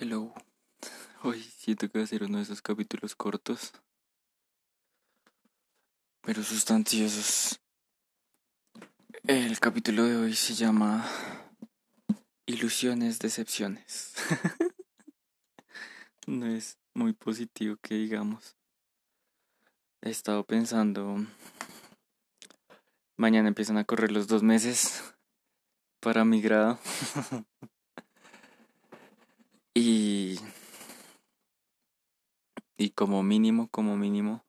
Hello. Hoy siento que va a ser uno de esos capítulos cortos, pero sustanciosos. El capítulo de hoy se llama Ilusiones, decepciones. no es muy positivo que digamos. He estado pensando, mañana empiezan a correr los dos meses para mi grado. y, y como mínimo, como mínimo,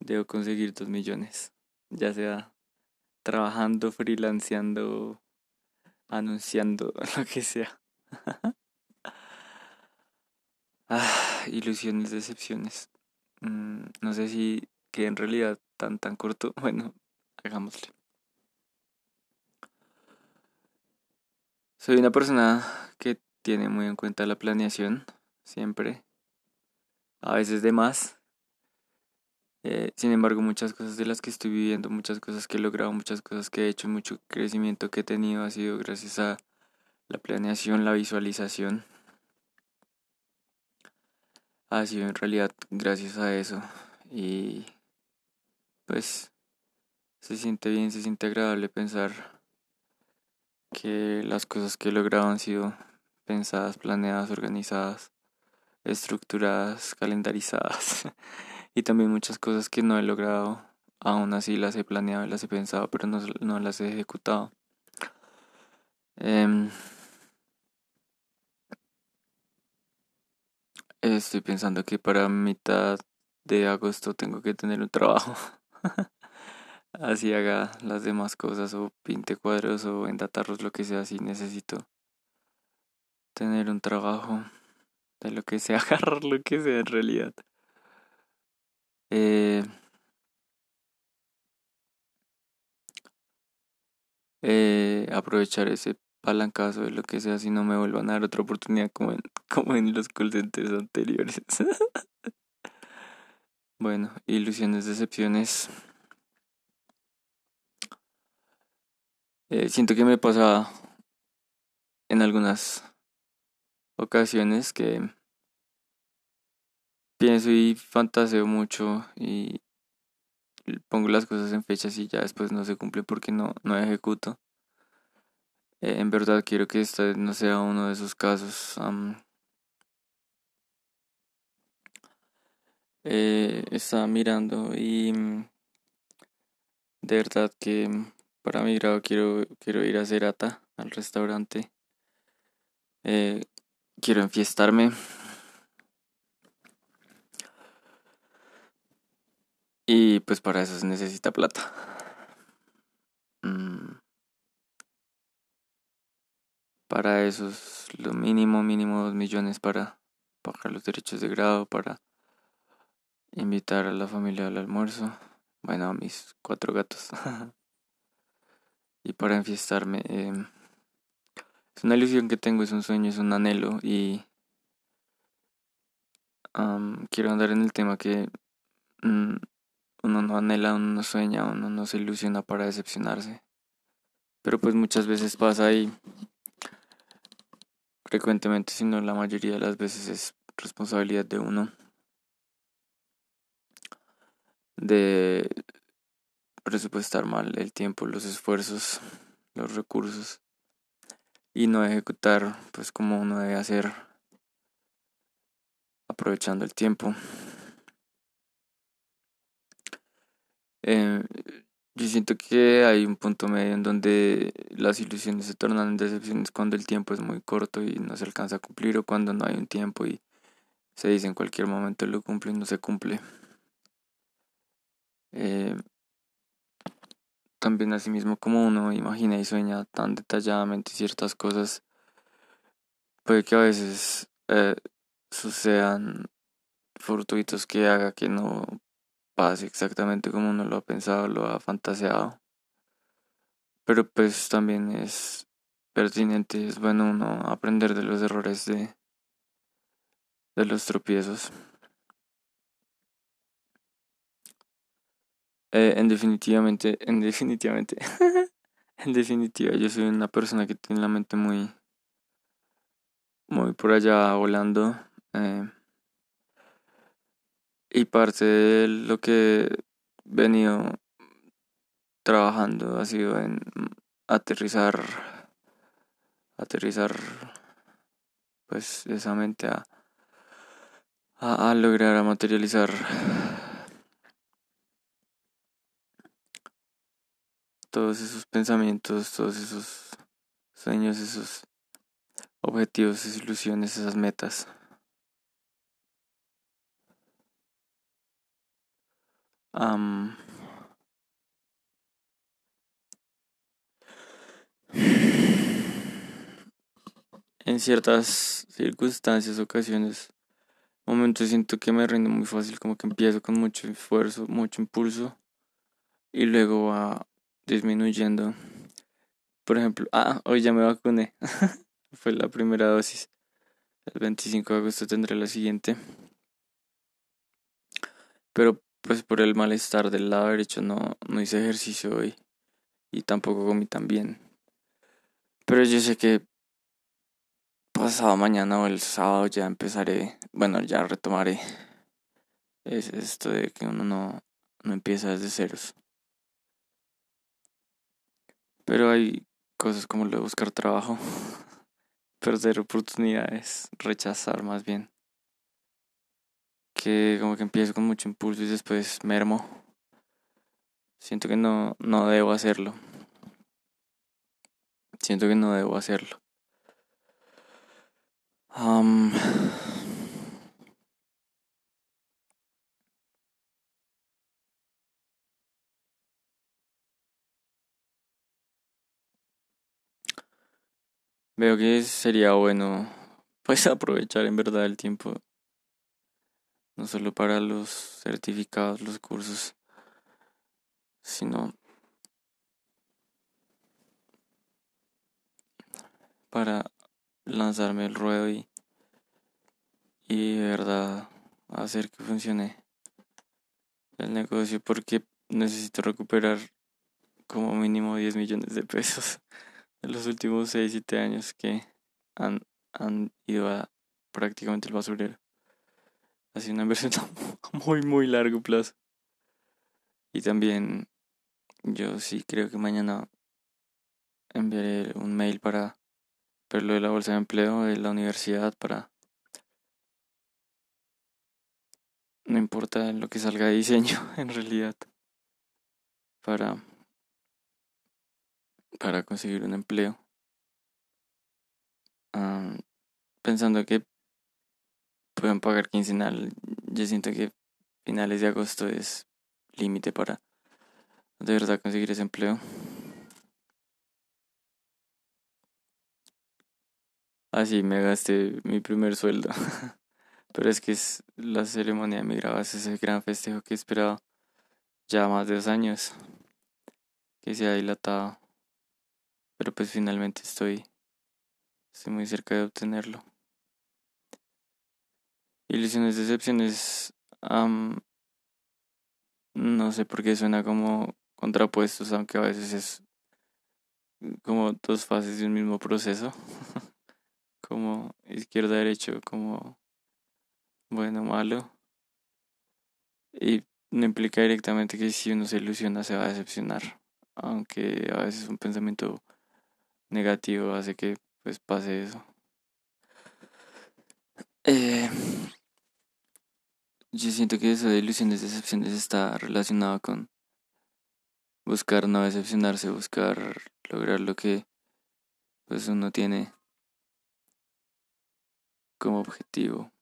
debo conseguir dos millones. Ya sea trabajando, freelanceando, anunciando, lo que sea. ah, ilusiones, decepciones. Mm, no sé si que en realidad tan tan corto. Bueno, hagámosle. Soy una persona que tiene muy en cuenta la planeación, siempre. A veces de más. Eh, sin embargo, muchas cosas de las que estoy viviendo, muchas cosas que he logrado, muchas cosas que he hecho, mucho crecimiento que he tenido ha sido gracias a la planeación, la visualización. Ha sido en realidad gracias a eso. Y pues se siente bien, se siente agradable pensar que las cosas que he logrado han sido pensadas, planeadas, organizadas, estructuradas, calendarizadas. y también muchas cosas que no he logrado, aún así las he planeado y las he pensado, pero no, no las he ejecutado. Em, estoy pensando que para mitad de agosto tengo que tener un trabajo. Así haga las demás cosas o pinte cuadros o endatarlos, lo que sea, si necesito tener un trabajo de lo que sea, agarrar lo que sea en realidad. Eh, eh, aprovechar ese palancazo de lo que sea si no me vuelvan a dar otra oportunidad como en, como en los call anteriores. bueno, ilusiones, decepciones. Eh, siento que me pasa en algunas ocasiones que pienso y fantaseo mucho y pongo las cosas en fechas y ya después no se cumple porque no, no ejecuto. Eh, en verdad quiero que este no sea uno de esos casos. eh, estaba mirando y mm, de verdad que para mi grado quiero, quiero ir a Cerata, al restaurante. Eh, quiero enfiestarme. Y pues para eso se necesita plata. Mm. Para eso es lo mínimo, mínimo dos millones para pagar los derechos de grado, para invitar a la familia al almuerzo. Bueno, a mis cuatro gatos. y para enfiestarme. Em, es una ilusión que tengo, es un sueño, es un anhelo y quiero andar en el tema que mm, uno no anhela, uno no sueña, uno no se ilusiona para decepcionarse. Pero pues muchas veces pasa y frecuentemente, si no la mayoría de las veces es responsabilidad de uno de presupuestar mal el tiempo, los esfuerzos, los recursos y no ejecutar pues como uno debe hacer aprovechando el tiempo. Eh, yo siento que hay un punto medio en donde las ilusiones se tornan en decepciones cuando el tiempo es muy corto y no se alcanza a cumplir o cuando no hay un tiempo y se dice en cualquier momento lo cumple y no se cumple. Eh, también asimismo como uno imagina y sueña tan detalladamente ciertas cosas, puede que a veces eh, sucedan fortuitos que haga que no pase exactamente como uno lo ha pensado, lo ha fantaseado. Pero pues también es pertinente, es bueno uno aprender de los errores de, de los tropiezos. Eh, en definitivamente, en definitivamente, en definitiva, yo soy una persona que tiene la mente muy, muy por allá volando. Eh, y parte de lo que he venido trabajando ha sido en aterrizar, aterrizar pues esa mente a, a, a lograr, a materializar todos esos pensamientos, todos esos sueños, esos objetivos, esas ilusiones, esas metas. en ciertas circunstancias, ocasiones, momentos siento que me rinde muy fácil, como que empiezo con mucho esfuerzo, mucho impulso y luego va disminuyendo. Por ejemplo, ah, hoy ya me vacuné. Fue la primera dosis. El 25 de agosto tendré la siguiente. Pero pues por el malestar del lado derecho no, no hice ejercicio hoy. Y tampoco comí tan bien. Pero yo sé que pasado mañana o el sábado ya empezaré, bueno, ya retomaré. Es esto de que uno no, no empieza desde ceros. Pero hay cosas como lo de buscar trabajo, perder oportunidades, rechazar más bien. Que como que empiezo con mucho impulso y después mermo. Siento que no, no debo hacerlo. Siento que no debo hacerlo. Veo que sería bueno pues aprovechar en verdad el tiempo no solo para los certificados, los cursos, sino para lanzarme el ruedo y, y verdad hacer que funcione el negocio porque necesito recuperar como mínimo 10 millones de pesos los últimos 6, 7 años que han, han ido a prácticamente el basurero. Ha sido una inversión a muy, muy largo plazo. Y también yo sí creo que mañana enviaré un mail para ver lo de la bolsa de empleo de la universidad para... No importa lo que salga de diseño, en realidad. Para para conseguir un empleo. pensando que pueden pagar quincenal, yo siento que finales de agosto es límite para de verdad conseguir ese empleo. Así me gasté mi primer sueldo. Pero es que es la ceremonia de mi grabación, ese gran festejo que he esperado ya más de dos años. Que se ha dilatado. Pero pues finalmente estoy, muy cerca de obtenerlo. Ilusiones, decepciones, no sé por qué suena como contrapuestos, aunque a veces es como dos fases de un mismo proceso, como izquierda, derecho, como bueno, malo. Y no implica directamente que si uno se ilusiona se va a decepcionar, aunque a veces un pensamiento negativo hace que pues pase eso. Eh, yo siento que eso de ilusiones, decepciones está relacionado con buscar no decepcionarse, buscar lograr lo que pues uno tiene como objetivo.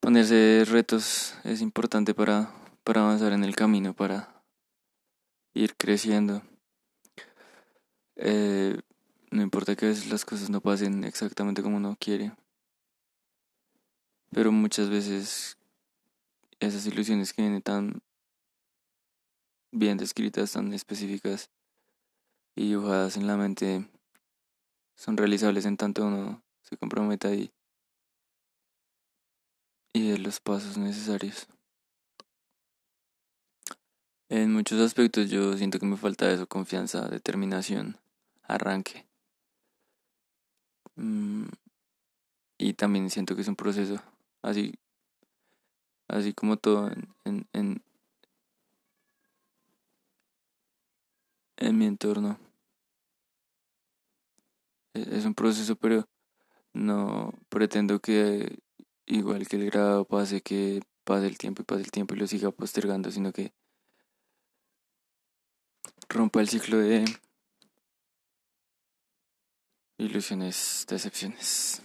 Ponerse retos es importante para, para avanzar en el camino, para ir creciendo. Eh, no importa que a veces las cosas no pasen exactamente como uno quiere. Pero muchas veces esas ilusiones que vienen tan bien descritas, tan específicas y dibujadas en la mente son realizables en tanto uno se comprometa y, y de los pasos necesarios. En muchos aspectos yo siento que me falta eso, confianza, determinación, arranque. Mm, y también siento que es un proceso, así, así como todo en, en, en, mi entorno. E, es un proceso, pero no pretendo que igual que el grado pase, que pase el tiempo y pase el tiempo y lo siga postergando, sino que rompa el ciclo de ilusiones, decepciones.